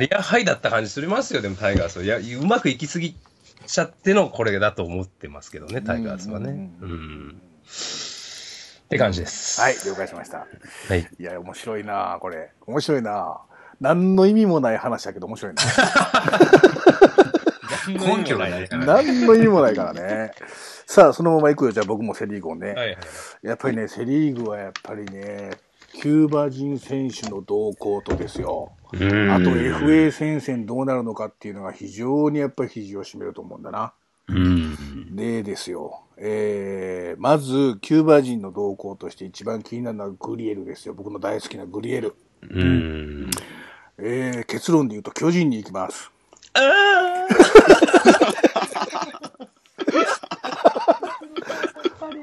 リアハイだった感じすりますよ、でもタイガースは。いや、うまくいきすぎちゃってのこれだと思ってますけどね、タイガースはね。ううんん。って感じです。はい、了解しました。はい。いや、面白いなこれ。面白いな何の意味もない話だけど面白いな 根拠がないから。何の意味もないからね。さあ、そのまま行くよ。じゃあ僕もセリーグをね。はいはい。やっぱりね、セリーグはやっぱりね、キューバ人選手の動向とですよ。あと FA 戦線どうなるのかっていうのが非常にやっぱり肘を締めると思うんだな。うん。でですよ。えー、まず、キューバ人の動向として一番気になるのはグリエルですよ。僕の大好きなグリエル。うん。えー、結論で言うと巨人に行きます。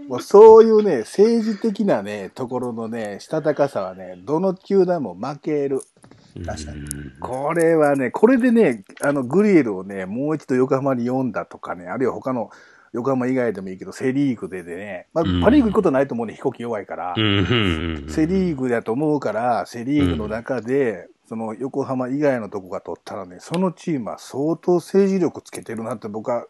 もうそういうね、政治的なね、ところのね、したたかさはね、どの球団も負ける。確かに。これはね、これでね、あの、グリエルをね、もう一度横浜に読んだとかね、あるいは他の横浜以外でもいいけど、セリーグででね、まあ、うんパリーグ行くことないと思うね、飛行機弱いから。うん。セリーグだと思うから、セリーグの中で、その横浜以外のとこが取ったらね、そのチームは相当政治力つけてるなって僕は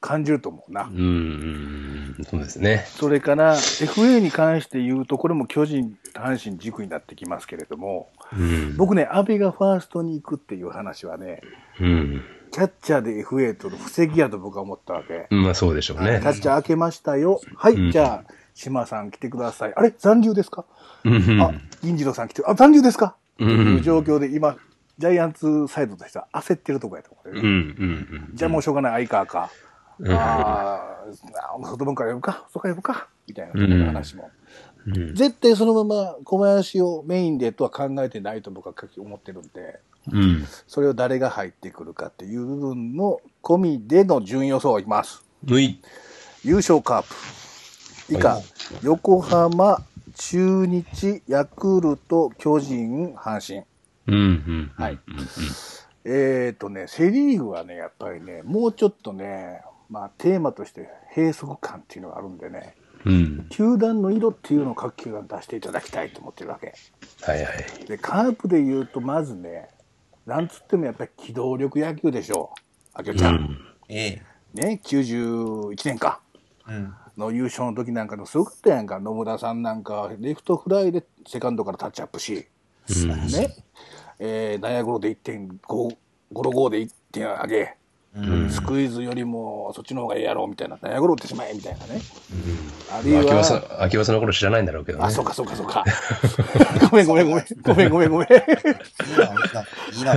感じると思うな。うん。そうですね。それから、FA に関して言うと、これも巨人、阪神軸になってきますけれども、うん。僕ね、阿部がファーストに行くっていう話はね、うん。キャッチャーで FA との布石やと僕は思ったわけ。まあそうでしょうねキャ。ッチャー開けましたよ。はい、うんじゃあ、島さん来てください。あれ残留ですか、うんあ、銀次郎さん来て、あ、残留ですか、うんっていう状況で今、ジャイアンツサイドとしては焦ってるとこやと思う、うん。うん。じゃあもうしょうがない、相川か。うんああ、外分から呼ぶか、そこから呼ぶか、みたいな話も。うん。絶対そのまま小林をメインでとは考えてないと僕は思ってるんで、うん。それを誰が入ってくるかっていう部分の込みでの順位予想をいきます。優勝カープ。以下、はい横浜、中日、ヤクルト、巨人、阪神。うん。うん。はい。えっ、とね、セリーグはね、やっぱりね、もうちょっとね、まあテーマとして閉塞感っていうのがあるんでね、うん。球団の色っていうのを各球団出していただきたいと思ってるわけ。はいはい。で、カープで言うと、まずね、なんつってもやっぱり機動力野球でしょう。あきおちゃん。うん。ええ。ね、91年か。うん。の優勝の時なんかのすごかったやんか。野村さんなんか、レフトフライでセカンドからタッチアップし、素晴らしい。ね、えー、内野ゴロで1点、ゴゴロゴーで1点上げ、うん。スクイズよりもそっちの方がええやろみたいな、内野ゴロ打ってしまえみたいなね。あるい秋葉さんは、、秋葉さんの頃知らないんだろうけどね。あ、そうかそうかそうか。ごめんごめんごめん。ごめんごめんごめん。いいの、いいの。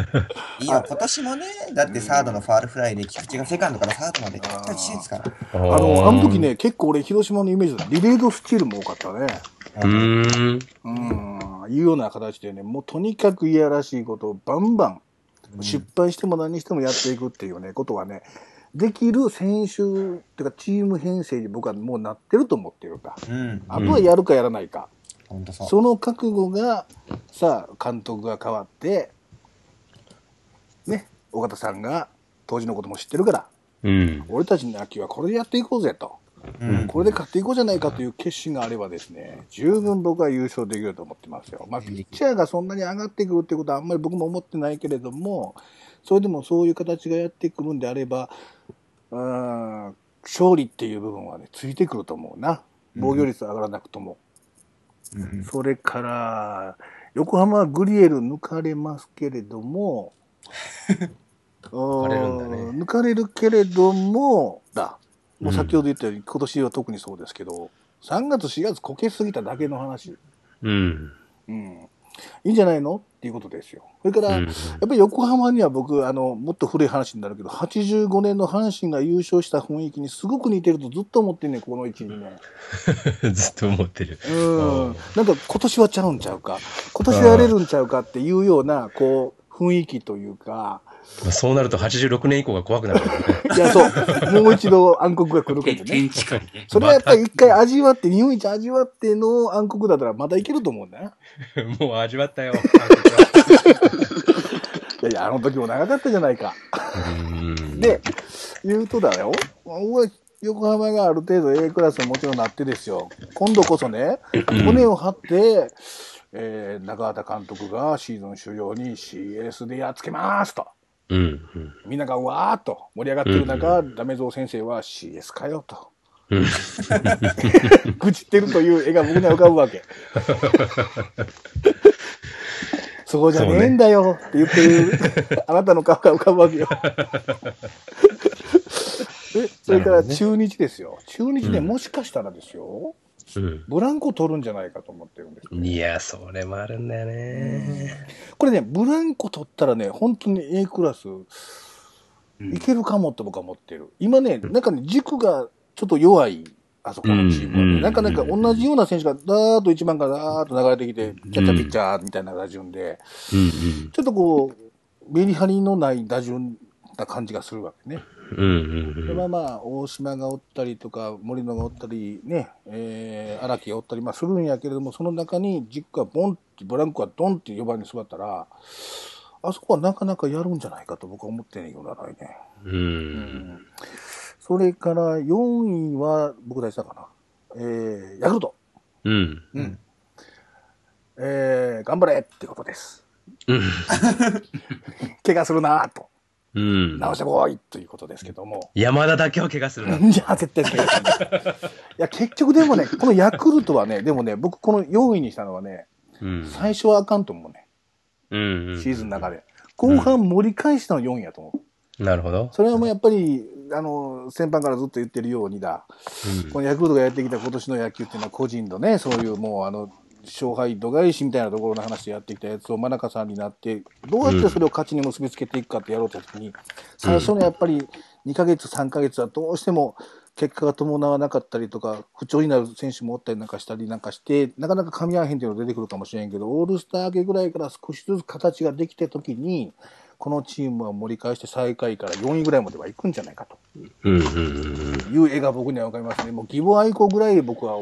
いいの。今年もね、だってサードのファールフライで菊池がセカンドからサードまでタッチアップしてるんですから。ああの、あの時。ね、結構俺、広島のイメージだリレードスチールも多かったね。うーん。うん、いうような形でね、もうとにかくいやらしいことをバンバン、失敗しても何してもやっていくっていうね、ことはね、できる選手っていうかチーム編成に僕はもうなってると思ってるんだ。うん。あとはやるかやらないか。ほん。その覚悟が、さあ、監督が変わって、ね、尾形さんが当時のことも知ってるから、うん。俺たちの野球はこれでやっていこうぜと。うん。これで勝っていこうじゃないかという決心があればですね、十分僕は優勝できると思ってますよ。まあ、ピッチャーがそんなに上がってくるってことはあんまり僕も思ってないけれども、それでもそういう形がやってくるんであれば、うーん、勝利っていう部分はね、ついてくると思うな。防御率上がらなくとも。うんそれから、横浜はグリエル抜かれますけれども、抜かれる抜かれるけれども、だ。もう先ほど言ったように、今年は特にそうですけど、3月、4月こけすぎただけの話。うん。うん。いいんじゃないの？っていうことですよ。それから、うんやっぱり横浜には僕、あの、もっと古い話になるけど、85年の阪神が優勝した雰囲気にすごく似てるとずっと思ってんねん、この1、2年。ずっと思ってる。うん。なんか今年はちゃうんちゃうか、今年はやれるんちゃうかっていうような、こう、雰囲気というか、まあそうなると86年以降が怖くなるからね。いや、そう、もう一度暗黒が来るけどね。天地下にね。それはやっぱり一回味わって、日本一味わっての暗黒だったらまだいけると思うんだよ。もう味わったよ。いやいや、あの時も長かったじゃないか。うんで、言うとだよ。横浜がある程度 A クラスももちろんなってですよ。今度こそね、骨を張って、えー中畑監督がシーズン終了に CS でやっつけますと。うん。うん。みんながわーっと盛り上がってる中、ダメゾウ先生は CS かよと。うん。愚痴ってるという絵が僕には浮かぶわけ。そうじゃねえんだよって言ってる、あなたの顔が浮かぶわけよ。で、それから中日ですよ。中日ね、うんもしかしたらですよ、うん。ブランコ取るんじゃないかと思って。いや、それもあるんだよね。これね、ブランコ取ったらね、本当に A クラスうん。いけるかもって僕は思ってる。今ね、なんかね、軸がちょっと弱い、あそこのチームはね、うん。なかなか同じような選手がダーッと1番からダーッと流れてきて、キャッチャーピッチャーみたいな打順で、うん。ちょっとこう、メリハリのない打順な感じがするわけね。うん。うんうんでまあまあ、大島がおったりとか、森野がおったり、ね、えー、荒木がおったり、まあするんやけれども、その中に軸がボンって、ブランコがドンって4番に座ったら、あそこはなかなかやるんじゃないかと僕は思ってんねんけどな、来年。うん。うん。それから4位は、僕大事だかな。えー、ヤクルト。うん。うん。えー、頑張れってことです。うん。怪我するなと。うん。直してこいということですけども。山田だけは怪我するな。じゃあ絶対怪我する。いや、結局でもね、このヤクルトはね、でもね、僕この4位にしたのはね、うん。最初はあかんと思うね。うん。シーズンの中で。後半盛り返したの4位やと思う。なるほど。それはもうやっぱり、あの、先般からずっと言ってるようにだ、このヤクルトがやってきた今年の野球っていうのは個人のね、そういうもうあの、勝敗度外視みたいなところの話でやってきたやつを真中さんになって、どうやってそれを勝ちに結びつけていくかってやろうとしたときに、最初のやっぱり2ヶ月、3ヶ月はどうしても結果が伴わなかったりとか、不調になる選手もおったりなんかしたりなんかして、なかなか噛み合わへんっていうのが出てくるかもしれんけど、オールスター明けぐらいから少しずつ形ができたときに、このチームは盛り返して最下位から4位ぐらいまでは行くんじゃないかと。うん。うん。うん。いう絵が僕には分かりますね。もう義母愛好ぐらい僕は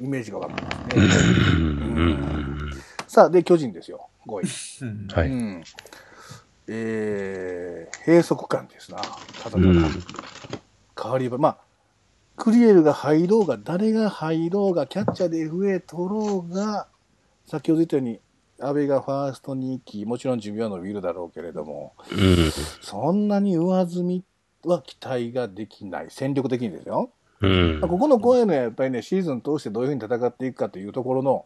イメージが分かりますね。うん。さあ、で、巨人ですよ。5位。うんはい。うん。えー、閉塞感ですな。ただただ。うん変わりば、まあ、クリエルが入ろうが、誰が入ろうが、キャッチャーで FA 取ろうが、先ほど言ったように、安倍がファーストに行き、もちろん寿命は伸びるだろうけれども、うん。そんなに上積みは期待ができない。戦力的にですよ。うんまあ。ここの怖いのはやっぱりね、シーズン通してどういうふうに戦っていくかというところの、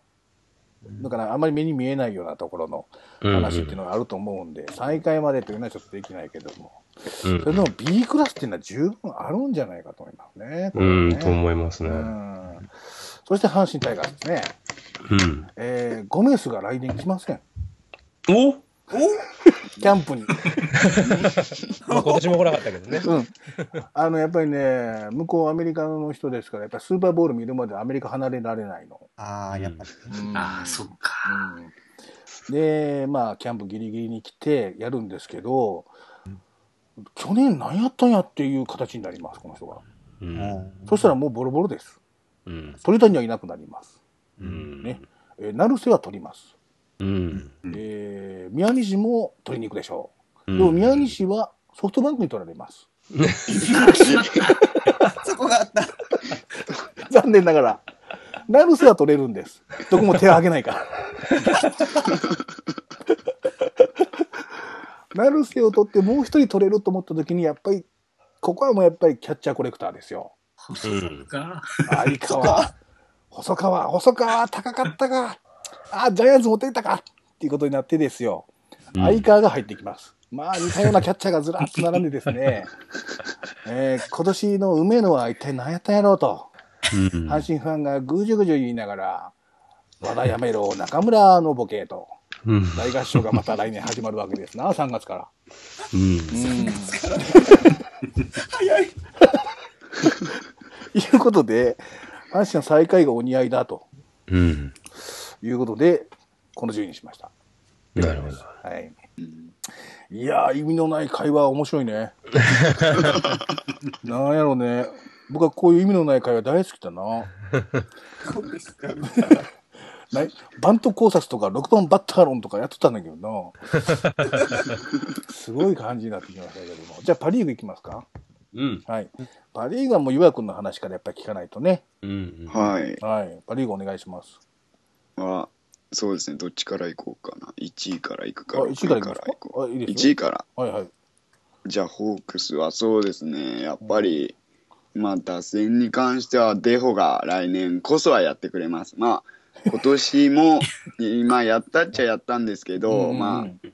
だからあまり目に見えないようなところの話っていうのがあると思うんで、最下位までというのはちょっとできないけども、うんそれでも B クラスっていうのは十分あるんじゃないかと思いますね。これはうん。ねと思いますね。うんそして阪神タイガースですね。うん。えー、ゴメスが来年来ません。お？キャンプに。まあ今年も来なかったけどね。うん。あの、やっぱりね、向こうアメリカの人ですから、やっぱりスーパーボール見るまでアメリカ離れられないの。ああ、やっぱり。うんああ、そっか。うんで、まあ、キャンプギリギリに来てやるんですけど、去年何やったんやっていう形になります、この人が。うん。そしたらもうボロボロです。うん。鳥谷はいなくなります。うん。ね。えー成瀬は取ります。うん。えー宮西も取りに行くでしょう。うんでも宮西はソフトバンクに取られます。そこがあった。残念ながら。成瀬は取れるんです。どこも手を挙げないから。成瀬を取ってもう一人取れると思った時に、やっぱり、ここはもうやっぱりキャッチャーコレクターですよ。うん。か。相川、細川、細川、高かったか。あ、ジャイアンツ持っていったか。っていうことになってですよ。相川が入ってきます。まあ、似たようなキャッチャーがずらっと並んでですね、えー今年の梅野は一体何やったんやろうと、うん。阪神ファンがぐじゅぐじゅ言いながら、和田やめろ、中村のボケと、うん。大合唱がまた来年始まるわけですな、3月から。うん。うん。早い。いうことで、阪神の最下位がお似合いだとうん。いうことで、この順位にしました。なるほど。はい。いやー、意味のない会話面白いね。なんやろうね。僕はこういう意味のない会話大好きだな。そうですか。ないバント考察とか6番バッター論とかやってたんだけどな。すごい感じになってきましたけども。じゃあパリーグいきますか。うん。はい。パリーグはもう岩君の話からやっぱり聞かないとね。うん。はい。はい。パリーグお願いします。は、そうですね、どっちから行こうかな。1位から行くか、あ、6 1位から行こあ、いいうで1すよ位。から。はいはい。じゃあ、ホークスはそうですね、やっぱり、まあ、打線に関しては、デホが来年こそはやってくれます。まあ、今年も、今やったっちゃやったんですけど、うんまあ、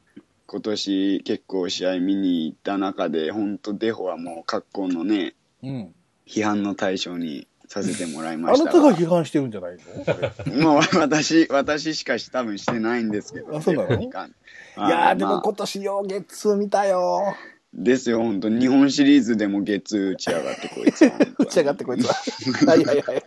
今年結構試合見に行った中で、本当デホはもう格好のね、うん。批判の対象にさせてもらいあましたなたが批判してるんじゃないの？こ れもう私、私しかし多分してないんですけど。あそうなの？いやー、でまあも今年ようゲッツー見たよ。ですよ、本当日本シリーズでも月打ち上がってこいつは。打ち上がってこいつは。はいはいはいはい。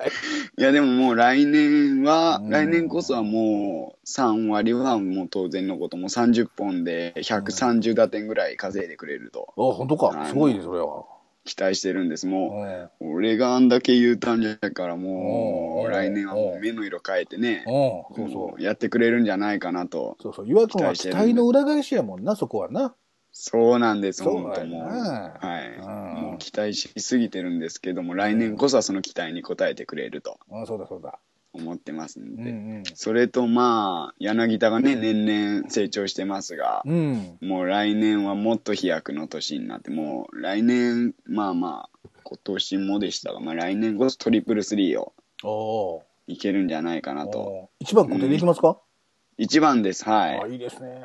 いや、でももう来年は、うん来年こそはもう3割はもう当然のこと、もう30本で130打点ぐらい稼いでくれるとあ、本当か。すごいね、それは。期待してるんです。もう俺があんだけ言うたんじゃから、もう来年はもう目の色変えてね、うん、そうそもうやってくれるんじゃないかなと。う。そうそう。岩井君は期待の裏返しやもんな、そこはな。そうなんです、そうだよ本当もう。なはい。うんもう期待しすぎてるんですけども、来年こそはその期待に応えてくれるとあそうだそうだ。思ってますんうんで。それとまあ、柳田がね、年々成長してますが、うん。うん。もう来年はもっと飛躍の年になって、もう来年、まあまあ、今年もでしたが、まあ来年こそトリプルスリーをおーいけるんじゃないかなと。おー。一番固定でいきますか、一番です、あはい。いいですね。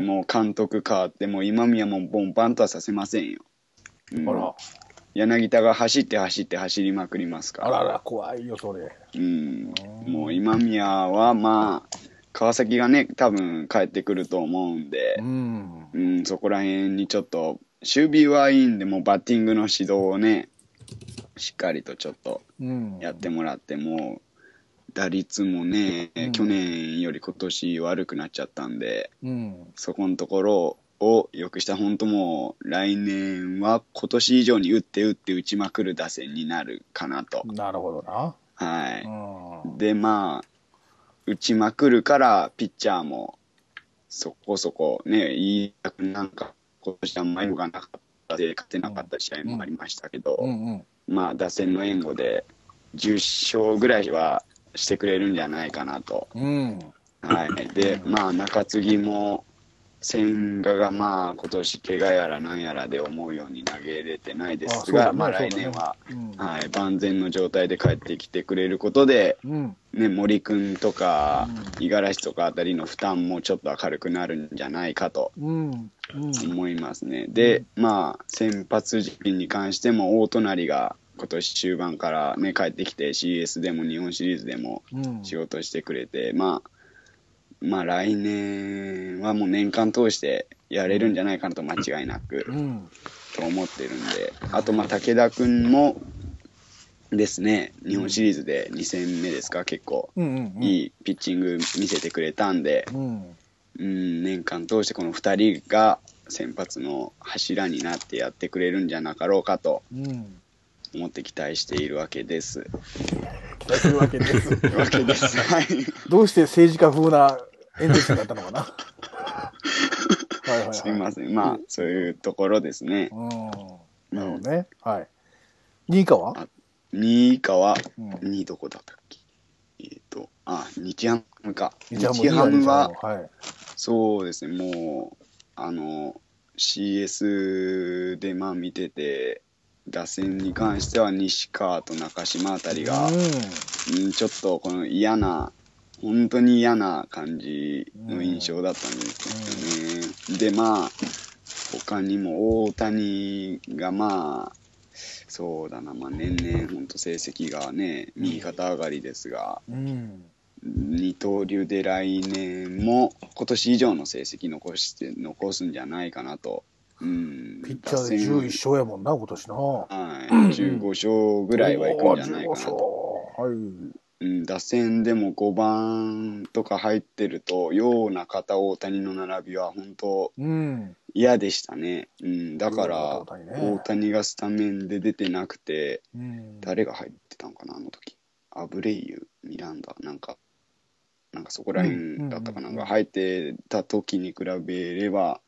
もう監督変わって、もう今宮もボンバンとはさせませんよ。うんあら、柳田が走って走って走りまくりますから。あらら、怖いよ、それ。うん、もう今宮はまあ、川崎がね、多分帰ってくると思うんでう、ん。うん、そこら辺にちょっと、守備はいいんで、もうバッティングの指導をね、しっかりとちょっとうん。やってもらって、もう、打率もね、うん去年より今年悪くなっちゃったんで、うん。そこのところを良くした、本当もう、来年は今年以上に打って打って打ちまくる打線になるかなと。なるほどな。はい。うん。で、まあ、打ちまくるから、ピッチャーも、そこそこね、いい役なんか、今年あんまり良くなかったで、勝てなかった試合もありましたけど、うんうん。まあ、打線の援護で、10勝ぐらいはしてくれるんじゃないかなと。うん。はい。で、まあ、中継ぎも、千賀がまあ、今年怪我やらなんやらで思うように投げれてないですが、まあ、来年は、うん。はい、万全の状態で帰ってきてくれることで、うん。ね、森君とかう五十嵐とかあたりの負担もちょっと軽くなるんじゃないかとうん。うん。思いますね。で、まあ、先発陣に関しても大隣が今年終盤からね、帰ってきて CS でも日本シリーズでもうん。仕事してくれて、まあ、まあ来年はもう年間通してやれるんじゃないかなと間違いなくうん。と思ってるんで、あとまあ武田君もですね、日本シリーズで2戦目ですか、結構うん。うん。いいピッチング見せてくれたんで、うん。うん、年間通してこの2人が先発の柱になってやってくれるんじゃなかろうかとうん。思って期待しているわけです。期待するわけです。わけです。はい。どうして政治家風な演説になったのかなはいはいはい。すみません。まあ、そういうところですね。うん。なるほどね。はい。2位以下は2位以下は、うん2位どこだったっけ？えっ、と、あ、日ハムか。日ハムは、はい。そうですね、もう、あの、CS でまあ見てて、打線に関しては西川と中島あたりが、うん、ちょっとこの嫌な、本当に嫌な感じの印象だったんですよね。で、まあ、他にも大谷がまあ、そうだな、まあ、年々本当成績がね、右肩上がりですが、うん。うん。二刀流で来年も今年以上の成績残して、残すんじゃないかなと。うん、ピッチャーで11勝やもんな、今年な。はい、15勝ぐらいはいくんじゃないかなと。おー15勝はい。うん、打線でも5番とか入ってると、ような方、大谷の並びは本当うん。嫌でしたね。うん、だから、大谷がスタメンで出てなくて、うん。誰が入ってたのかな、あの時。アブレイユ、ミランダ、なんか、なんかそこら辺だったかな、うんうんうんうんが入ってた時に比べれば、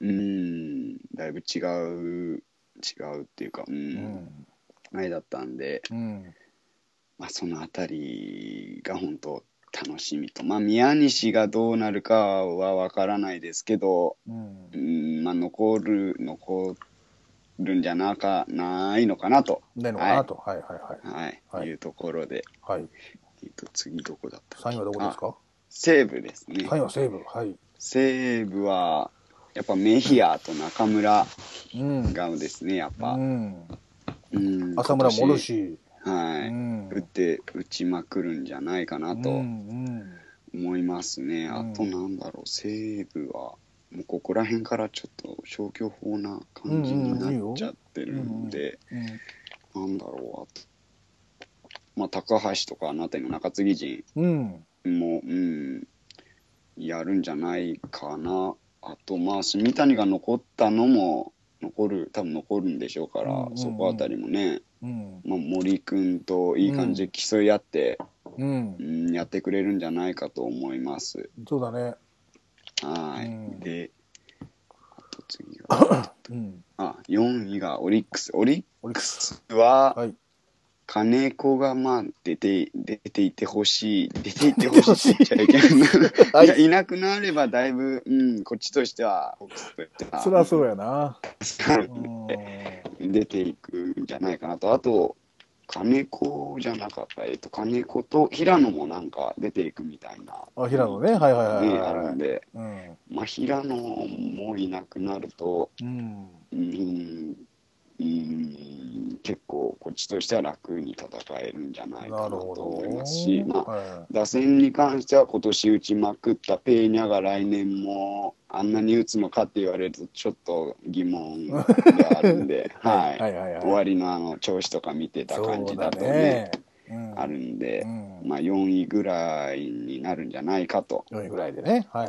うん、だいぶ違う、違うっていうか、う、うんん。あれだったんで、うん。まあ、そのあたりが本当楽しみと。まあ、宮西がどうなるかはわからないですけど、うんうん、まあ、残る、残るんじゃなか、ないのかなと。ないのかなと。はいはいはい。はい。はいいうところで。はい。えっと、次どこだった3位はどこですか？西武ですね。?3 位は西武。はい。西武は、やっぱメヒアと中村うん。がですね、やっぱ。うん。うん浅村もおる。し。はい。うん打って、打ちまくるんじゃないかなとうん思いますね。うんあとなんだろう、西武は、もうここら辺からちょっと消去法な感じになっちゃってるんで、うん。なんだろう、あと、まあ、高橋とかあの辺りの中継ぎ陣うん。も、うん、やるんじゃないかな。あと、まあ、住谷が残ったのも、残る、多分残るんでしょうから、うんうんうんそこあたりもね、うん。まあ、森君といい感じで競い合って、うんう。ん、やってくれるんじゃないかと思います。そうだね。はい。うんで、あと次が、うん。あ、4位がオリックス。オリック。スは、はい。金子がまあ出て、出ていてほしい、出ていてほしいって言っちゃいけない いいなくなればだいぶ、うん、こっちとしては、そりゃそうやな。う出ていくんじゃないかなと。あと、金子じゃなかった、えっと、金子と平野もなんか出ていくみたいな、ん。あ、平野ね。はいはいはいね、あはい。るんで、うん。まあ、平野もいなくなると、うん。うん、うん、結構こっちとしては楽に戦えるんじゃないかなと。思いますし、まあ、は打線に関しては今年打ちまくったペーニャが来年もあんなに打つのかって言われるとちょっと疑問があるんで、い。はいはいはいはい。終わりのあの調子とか見てた感じだとねあるんでう、ん。まあ、4位ぐらいになるんじゃないかと4位ぐらいでね。はい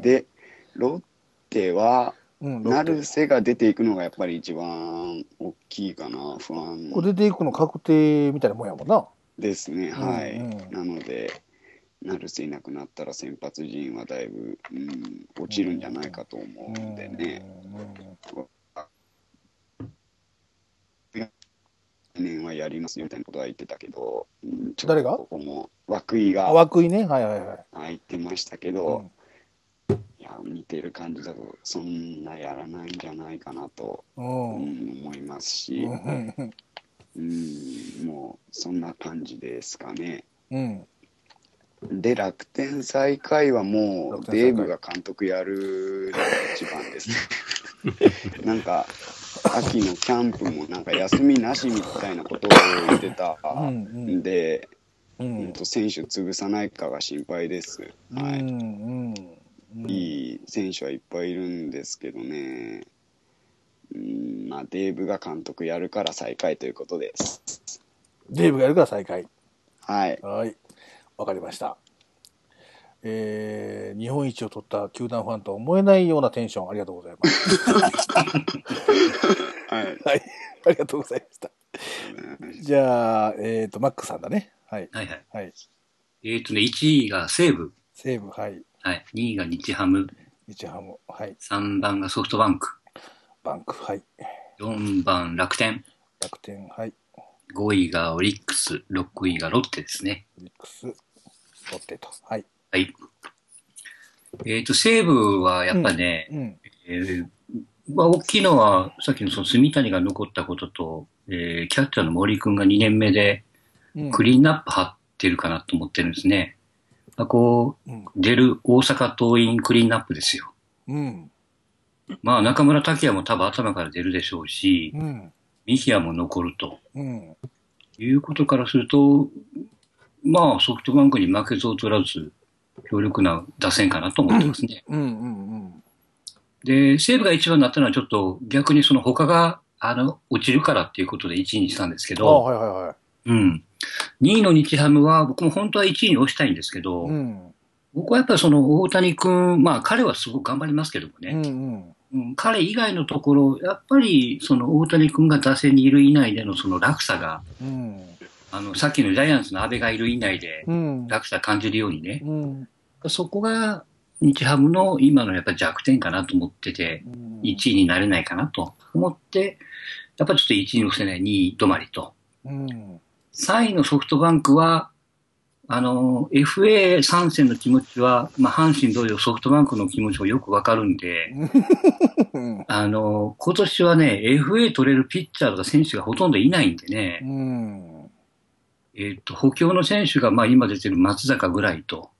でロッテはうん、成瀬が出ていくのがやっぱり一番大きいかな不安出ていくの確定みたいなもんやもんな。ですね、はい、うん。うんなので、成瀬いなくなったら先発陣はだいぶ、うん、落ちるんじゃないかと思うんでね、来年はやりますよみたいなことは言ってたけど、うん誰が？ここも涌井あ、が涌井ね。はいはいはい。入ってましたけうど、や、見てる感じだと、そんなやらないんじゃないかなと、う。うんん、思いますし、うん。うん、もうそんな感じですかね。うん。で、楽天最下位はもう、デーブが監督やるのが一番ですね。なんか、秋のキャンプもなんか休みなしみたいなことを言ってたうんんで、ううんん、と選手潰さないかが心配です。はい。うん。うん。いい選手はいっぱいいるんですけどね。うん、まあ、デーブが監督やるから最下位ということです。デーブがやるから再開。はい。はい。わかりました。えー、日本一を取った球団ファンとは思えないようなテンションありがとうございます。はい。はい。ありがとうございました。じゃあ、えっ、と、マックさんだね。はい。はいはい。はい。えっ、とね、1位が西武。西武、はい。はい。2位が日ハム。日ハム、はい。3番がソフトバンク。バンク、はい。4番楽天。楽天、はい。5位がオリックス。6位がロッテですね。オリックス、ロッテと。はい。はい。えっ、と、西武はやっぱね、うん。えーまあ、大きいのは、さっきのその住谷が残ったことと、えーキャッチャーの森君が2年目でうん。クリーンナップ張ってるかなと思ってるんですね。まあ、こう、うん。出る大阪桐蔭クリーンナップですよ。うん。まあ、中村拓也も多分頭から出るでしょうし、うん。ミヒアも残るとうん。いうことからすると、まあ、ソフトバンクに負けず劣らず、強力な打線かなと思ってますね。うん。うん。で、西武が一番になったのはちょっと逆にその他が、あの、落ちるからっていうことで1位にしたんですけあど、はいはいはい。うん。2位の日ハムは僕も本当は1位に押したいんですけど、うん。僕はやっぱりその大谷君、まあ彼はすごく頑張りますけどもね、うん。うん。うん彼以外のところ、やっぱりその大谷君が打線にいる以内でのその落差が、うん。あの、さっきのジャイアンツの阿部がいる以内でうん。落差感じるようにね、うん。そこが日ハムの今のやっぱり弱点かなと思ってて、1位になれないかなと思って、やっぱりちょっと1位に乗せない2位止まりと。うん。3位のソフトバンクは、あの、FA 参戦の気持ちは、まあ、阪神同様ソフトバンクの気持ちもよくわかるんで、うん。あの、今年はね、FA 取れるピッチャーとか選手がほとんどいないんでね、うん。えっ、と、補強の選手が、まあ、今出てる松坂ぐらいと、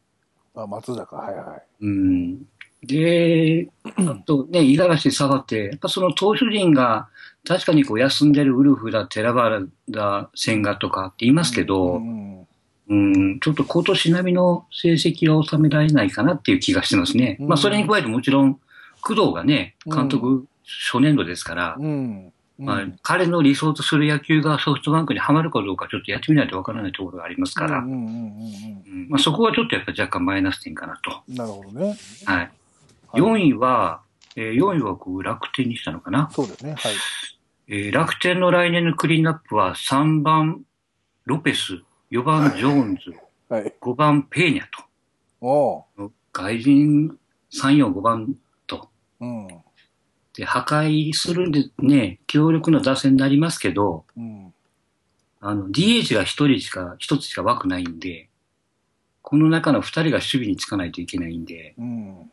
あ、松坂、はいはい。うん。で、あ とね、五十嵐下がって、やっぱその投手陣が、確かにこう休んでるウルフだ、寺原だ、千賀とかって言いますけど、うん。うん、ちょっと今年並みの成績は収められないかなっていう気がしてますね。うんまあそれに加えてもちろん、工藤がね、監督初年度ですから、うん。まあ、彼の理想とする野球がソフトバンクにはまるかどうかちょっとやってみないとわからないところがありますから、そこはちょっとやっぱ若干マイナス点かなと。うん。なるほどね。はい。はい4位は、えー4位はこう楽天にしたのかな。そうですね。はい。えー楽天の来年のクリーンナップは3番ロペス、4番ジョーンズ、はい。5番ペーニャ。と。外人3、4、5番と。うん。で、破壊するんでね、強力な打線になりますけど、うん。あの、DH が1人しか、1つしか枠ないんで、この中の2人が守備につかないといけないんで、うん。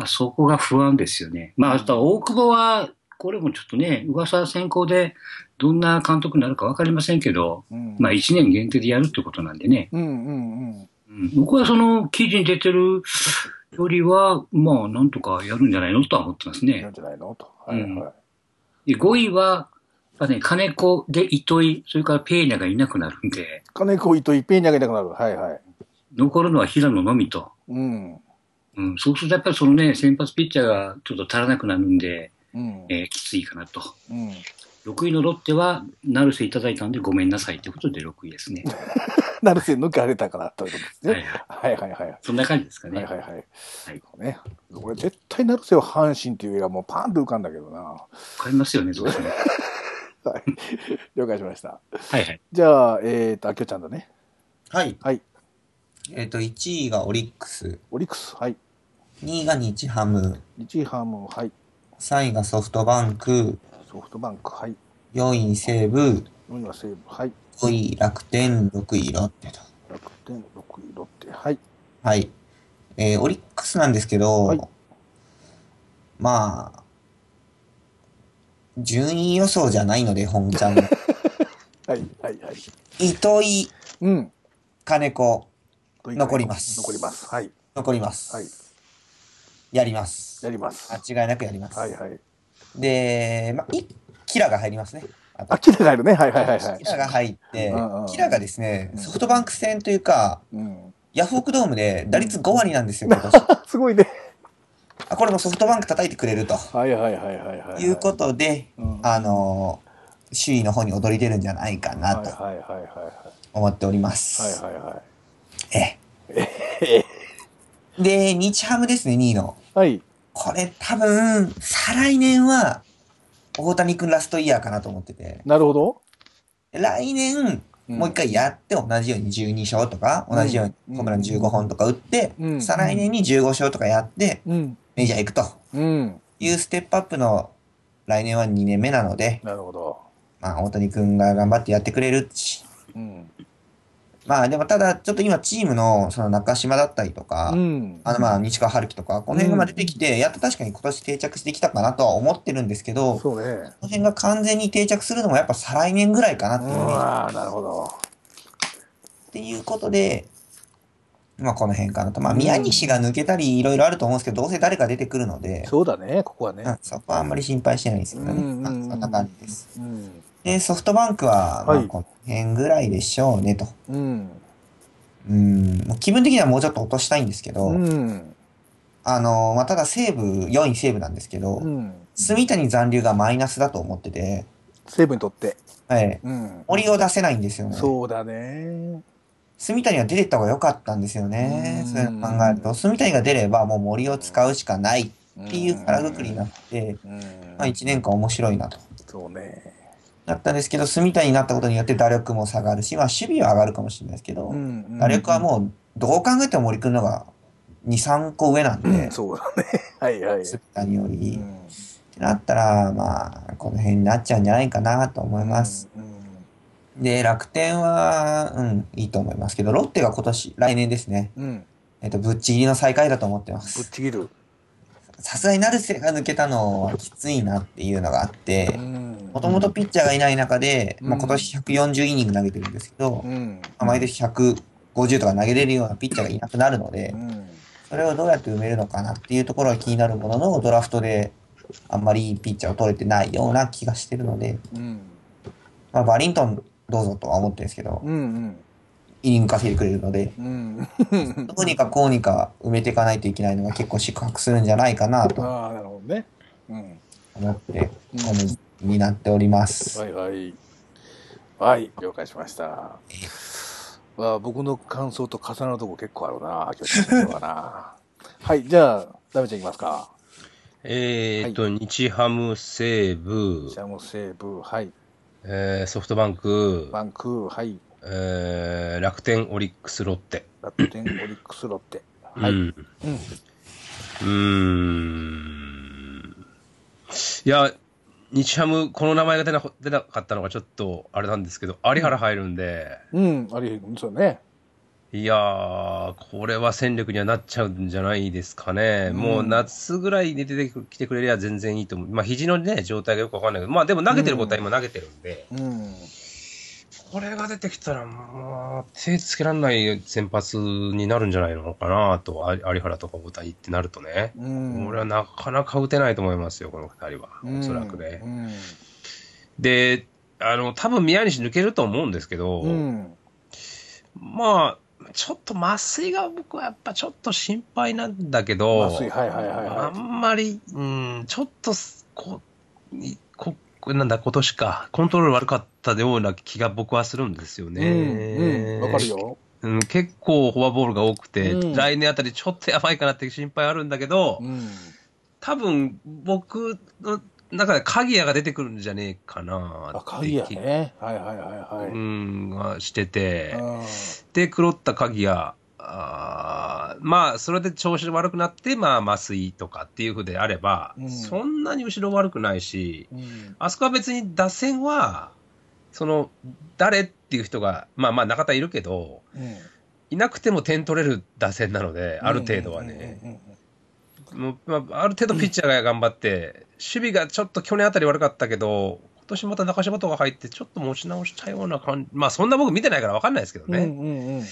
まあ、そこが不安ですよね。まあ、あとは大久保は、これもちょっとね、噂先行で、どんな監督になるかわかりませんけど、うん。まあ、1年限定でやるってことなんでね。うんうんうん。うん、僕はその記事に出てるよりは、まあ、なんとかやるんじゃないのとは思ってますねなん。じゃないのと。はいはい。で5位は、やっぱね、金子で糸井、それからペーニャがいなくなるんで、金子糸いっぺんにあげたくなる。はいはい。残るのは平野のみと。うん。うん、そうするとやっぱりそのね、先発ピッチャーがちょっと足らなくなるんで、うん。えーきついかなと。うん。6位のロッテは、成瀬いただいたんでごめんなさいってことで6位ですね。なるせ抜かれたからということですはいね。はい。はいはいはい。そんな感じですかね。はいはいはい。はいね。俺絶対成瀬は阪神っていう映画もうパンと浮かんだけどな。わかりますよね、どうしても。はい。了解しました。はいはい。じゃあ、えっ、と、あきょちゃんだね。はい。はい。えっ、と、1位がオリックス、オリックス。はい。2位が日ハム、日ハム。はい。3位がソフトバンク、ソフトバンク。はい。4位西武、4位は西武。はい。5位楽天、6位ロッテと。楽天、6位、ロッテ。はい。はい。えーオリックスなんですけど、はいまあ、順位予想じゃないので、本ちゃんの。はい。はい。はい。糸井、うん。金子、残ります残ります。はい。残ります。はい。やります。やります。間違いなくやります。はいはい。で、まあ、いキラが入りますね。あとあ、キラがいるね。はいはいはいはいキ。ラが入ってうんうん、キラがですねう、んソフトバンク戦というか、うん。ヤフオクドームで打率5割なんですよ、今年。すごいね。あこれもソフトバンク叩いてくれるとはいはいはいはいはい。いうことで、うんあのー首位の方に躍り出るんじゃないかなとはいはいはいはい思っております。はい。はいはいはい。ええ。で、日ハムですね、2位の。はい。これ多分、再来年は、大谷君ラストイヤーかなと思ってて、なるほど。来年、うんもう一回やって同じように12勝とか、うん同じようにホームラン15本とか打って、うん再来年に15勝とかやって、うん。メジャー行くとうん。いうステップアップの来年は2年目なので、なるほど。まあ、大谷君が頑張ってやってくれるし、うん。まあ、でもただ、ちょっと今チームのその中島だったりとか、うん。あのまあ、西川春樹とか、この辺がまあ出てきて、やっと確かに今年定着してきたかなとは思ってるんですけど、こそうね。の辺が完全に定着するのもやっぱ再来年ぐらいかなっうていう、ん。ああ、なるほど。っていうことで、まあこの辺かなと。まあ宮西が抜けたりいろいろあると思うんですけど、どうせ誰か出てくるので、そうだね、ここはうんね。そこはあんまり心配してないんですけどね。うんうんそんな感じです。うん。で、ソフトバンクは、まはいあこの辺ぐらいでしょうねと。うん。うん、気分的にはもうちょっと落としたいんですけど、うん。あの、まあただ西武、4位西武なんですけど、うん。住谷残留がマイナスだと思ってて、西武にとって。はい。うん。森を出せないんですよね。そうだね。住谷は出てった方が良かったんですよね。うんそういうの考えると、住谷が出ればもう森を使うしかないっていう腹くくりになって、うん。まあ1年間面白いなと。そうね。だったんですけど、住谷になったことによって打力も下がるし、まあ守備は上がるかもしれないですけど、ん打力はもうどう考えても森君のが2、3個上なんで、うん、そうだね。はいはい。住谷より。っうんてなったら、まあ、この辺になっちゃうんじゃないかなと思います。。うんで、楽天は、うん、いいと思いますけど、ロッテが今年、来年ですね。うん。えっと、ぶっちぎりの最下位だと思ってまぶっす。ちぎる。さすがに成瀬が抜けたのはきついなっていうのがあってう、ん。もともとピッチャーがいない中で、まあ、うん今年140イニング投げてるんですけど、うん。まあ毎年150とか投げれるようなピッチャーがいなくなるのでう、ん。それをどうやって埋めるのかなっていうところが気になるものの、ドラフトであんまりいいピッチャーを取れてないような気がしてるので、うん。まあ、バリントンどうぞとは思ってるんですけど、うん。イニング稼いでくれるので、うん。どうにかこうにか埋めていかないといけないのが結構宿泊するんじゃないかなとああ、なるほどね。うん。思って、うんこのになっております。はいはい。はい、了解しました。まあ、僕の感想と重なるとこ結構あるな、今日はな。はい、じゃあ、ダメちゃんいきますか。えーっと、日ハム、西武シ、ャム西武、はい。えーソフトバンク、バンク、はい。えー楽天、オリックス、ロッテ。楽天、オリックス、ロッテ。はい。うん。うん。いや、日ハム、この名前が出な出なかったのがちょっとあれなんですけど、有原入るんで、うん、あり、そうね。いやー、これは戦力にはなっちゃうんじゃないですかね。うんもう夏ぐらいに出てきてくれりゃ全然いいと思う。まあ、肘のね、状態がよくわかんないけど、まあでも投げてることは今投げてるんで、うん。これが出てきたら、まあ、手つけられない先発になるんじゃないのかなと、あ有原とか大谷ってなるとね。うん。俺はなかなか打てないと思いますよ、この二人は。おそらくね。うん。で、あの、多分宮西抜けると思うんですけど、うん。まあ、ちょっと麻酔が僕はやっぱちょっと心配なんだけど、麻酔、はいはいはいあはんまり、うん、ちょっとす、こいこなんだ、今年か、コントロール悪かったような気が僕はするんですよい。ね。うん、うん、わかるよ。うん、結構フォアボールが多くて、うん来年あたりちょっとやばいかなって心配あるんだけど、うん。多分僕の中で鍵谷が出てくるんじゃねえかなあ、って鍵やね。はいはいはいはい。うん、がしてて、うんで、黒った鍵谷、あーまあ、それで調子悪くなって、まあ、麻酔とかっていうふうであれば、うんそんなに後ろ悪くないし、うん。あそこは別に打線は、その、誰っていう人が、まあまあ中田いるけど、うん。いなくても点取れる打線なので、ある程度はね。まあ、ある程度ピッチャーが頑張って、守備がちょっと去年あたり悪かったけど、今年また中島とか入って、ちょっと持ち直したような感じ、まあそんな僕見てないから分かんないですけどね、うんうんうん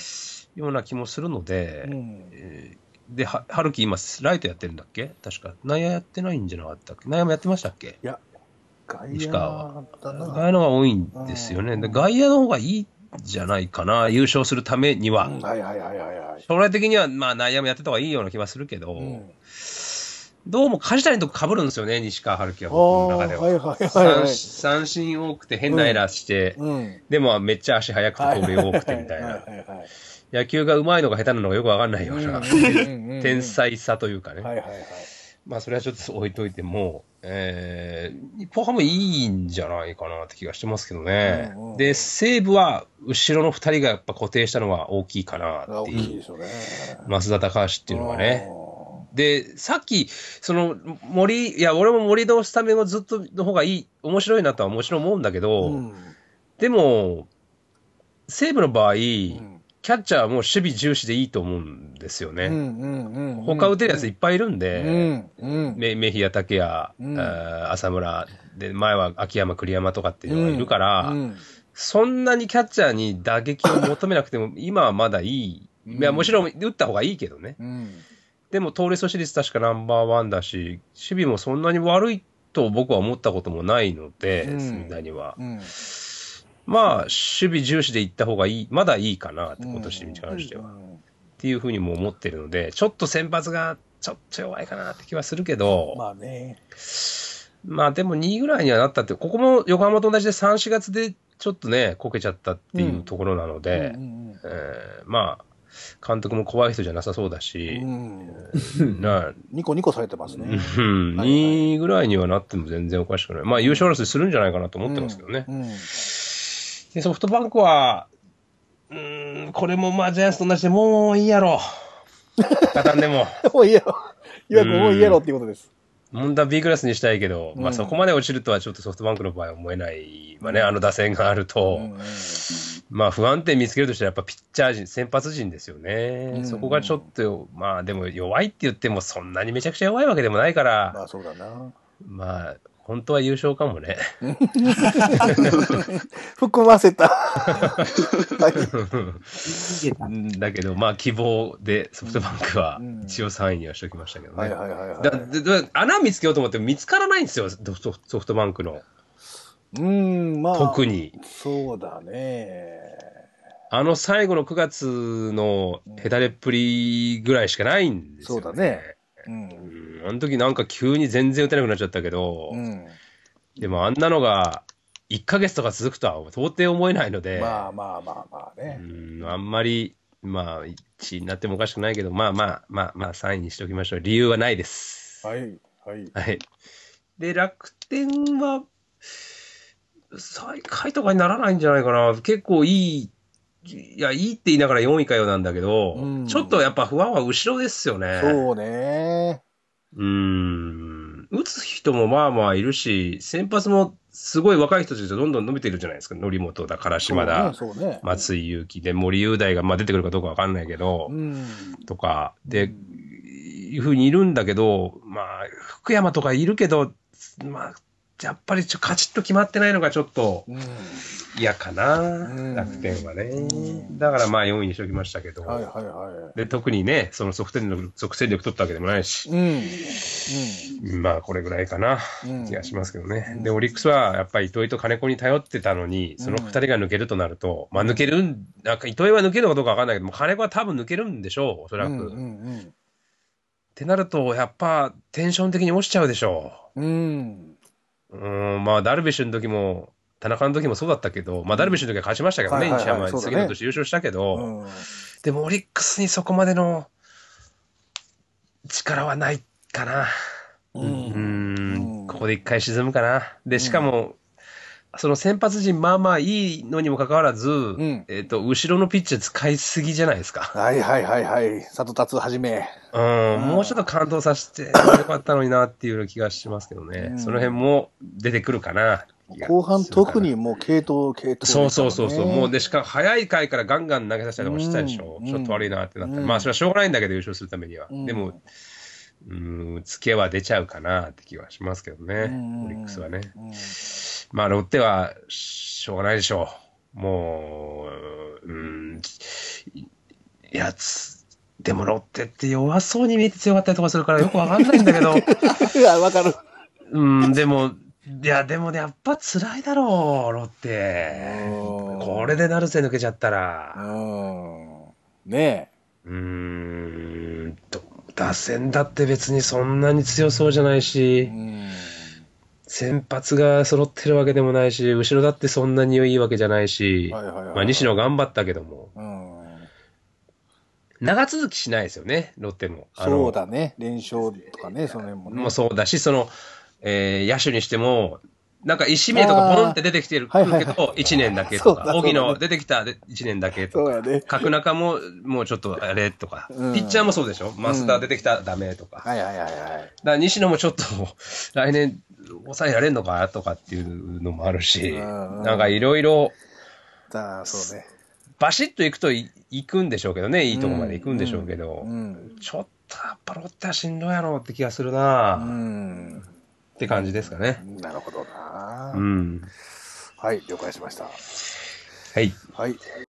ような気もするので、うんえーで、は春樹今、ライトやってるんだっけ？確か。内野やってないんじゃなかったっけ？内野もやってましたっけ？外西川野だな。外野が多いんですよね。で外野の方がいいんじゃないかな、優勝するためには。うんはいはいはいはいはい。将来的には、まあ内野もやってた方がいいような気はするけど、うんどうも梶谷と被るんですよね、西川春樹はあ僕のあ、中では。はいはいはいはい。三三振多くて変なエラーして、うん。でもめっちゃ足速くて盗塁多くてみたいな。野球が上手いのか下手なのかよくわかんないような、天 天才さというかね。はいはいはい。まあそれはちょっと置いといても、えー、日本ハムいいんじゃないかなって気がしてますけどね。うんうんで、西武は後ろの二人がやっぱ固定したのは大きいかな大っていう。きいでしょうね。増田高橋っていうのはね。あで、さっき、その森、いや、俺も森のスタメンをずっとの方がいい、面白いなとはもちろん思うんだけー。ど、うんでも、西武の場合、うんキャッチャーはもう守備重視でいいと思うんですよね。うんうんうん。他打てるやついっぱいいるんうで、んうん。メメヒア、竹谷、浅村、で、前は秋山、栗山とかっていうのがいるから、うんそんなにキャッチャーに打撃を求めなくても、今はまだいい。いや、もちろん打った方がいいけどね。うん。でも、盗塁阻止率確かナンバーワンだし、守備もそんなに悪いと僕は思ったこともないので、うん隅田には。うん。まあ、守備重視でいった方がいい、まだいいかなって、今年に関しては。っていうふうにも思ってるので、ちょっと先発がちょっと弱いかなって気はするけど、まあ、まあね。でも2位ぐらいにはなったって、ここも横浜と同じで3、4月でちょっとね、こけちゃったっていうところなので、まあ、監督も怖い人じゃなさそうだしう、ん。なニコニコされてますね。うん、はい2位ぐらいにはなっても全然おかしくない。まあ優勝争いするんじゃないかなと思ってますけどね。うん。でソフトバンクは、うーん、これもまあジャイアンツと同じでもういいやろ。勝たんでも。もういいやろ。いわくもういいやろっていうことです。問題は B クラスにしたいけど、まうんあそこまで落ちるとはちょっとソフトバンクの場合は思えないわね、あの打線があると。まあ不安定見つけるとしたらやっぱピッチャー陣、先発陣ですよね。うんそこがちょっと、まあでも弱いって言ってもそんなにめちゃくちゃ弱いわけでもないから、まあそうだな。まあ本当は優勝かもね。含ませた。だけどまあ希望でソフトバンクはうん一応3位にはしておきましたけどね。穴見つけようと思っても見つからないんですよ、ソフトバンクの。うん、まあ。特に。そうだね。あの最後の9月のヘタレっぷりぐらいしかないんですよ、そうだね。う。うんん。あの時なんか急に全然打てなくなっちゃったけど、うん。でもあんなのが1ヶ月とか続くとは到底思えないので、まあまあまあまあうね。ん、あんまり、まあ、1位になってもおかしくないけど、まあまあまあまあ3位にしておきましょう。理由はないです。はい。はい。はい。で、楽天は、最下位とかにならないんじゃないかな。結構いい、いや、いいって言いながら4位かよなんだけど、うんちょっとやっぱ不安は後ろですよね。そうね。うーん。打つ人もまあまあいるし、先発もすごい若い人たちとどんどん伸びてるじゃないですか。則本だ、唐島だ、ね。ね。松井裕樹で、森雄大がまあ出てくるかどうかわかんないけど、うん。とか、で、いうふうにいるんだけど、まあ、福山とかいるけど、まあ、やっぱりちょカチッと決まってないのがちょっとうん。嫌かな、うん楽天はねう。んだからまあ4位にしておきましたけど、はいはいはで特にね、その即戦力、即戦力取ったわけでもないしい。、うん。まあこれぐらいかな、うん気がしますけどね。うんで、オリックスはやっぱり糸井と金子に頼ってたのに、その二人が抜けるとなると、まあ抜けるん、なんか糸井は抜けるのかどうかわかんないけども、金子は多分抜けるんでしょう、おそらく。うんうっんてなると、やっぱテンション的に落ちちゃうでしょうん。うん。まあダルビッシュの時も、田中の時もそうだったけど、まあダルビッシュの時は勝ちましたけどね、西山次の年優勝したけど、うん。でもオリックスにそこまでの力はないかな。う。ん、ここで一回沈むかな。で、しかも、その先発陣、まあまあいいのにもかかわらず、ん。えっ、と、後ろのピッチャー使いすぎじゃないですか。はいはいはいはい。里達はじめ。うん、もうちょっと感動させてよかったのになっていう気がしますけどね。うん。その辺も出てくるかな。後半特にもう系統、系統、そうそうそうそう、もうで、しかも早い回からガンガン投げさせたりとかしたでしょ、うん。ちょっと悪いなってなって、うん。まあそれはしょうがないんだけど、優勝するためには。うん。でも、うん、ツケは出ちゃうかなって気はしますけどね、うん。オリックスはね。うんまあ、ロッテはしょうがないでしょう。もう、うん、いやつ、でもロッテって弱そうに見えて強かったりとかするからよくわかんないんだけど、いや、わかる。うん、でも、いや、でもね、やっぱ辛いだろう、ロッテ。うんこれで成瀬抜けちゃったら。うん。ねうーんと、打線だって別にそんなに強そうじゃないえ。しう、ん。先発が揃ってるわけでもないし、後ろだってそんなにいいわけじゃないし、はいはいはいまあ西野頑張ったけども、うん。長続きしないですよね、ロッテも。そうだね。連勝とかね、その辺もね。もうそうだし、その、えー野手にしても、なんか石名とかポンって出てきてるけど、1年だけとか、荻野出てきた1年だけとか。角中ももうちょっとあれとか、うん。ピッチャーもそうでしょ、増田出てきたらダメとか、はいはいはいはい。だから西野もちょっと来年抑えられんのかとかっていうのもあるし、うんなんかいろいろだそうね。バシッと行くとい行くんでしょうけどね、いいとこまで行くんでしょうけど、うん。ちょっとやっぱロッテはしんどいやろうって気がするな、うっん。て感じですかね。なるほどな。うん。はい、了解しました。はい。はい。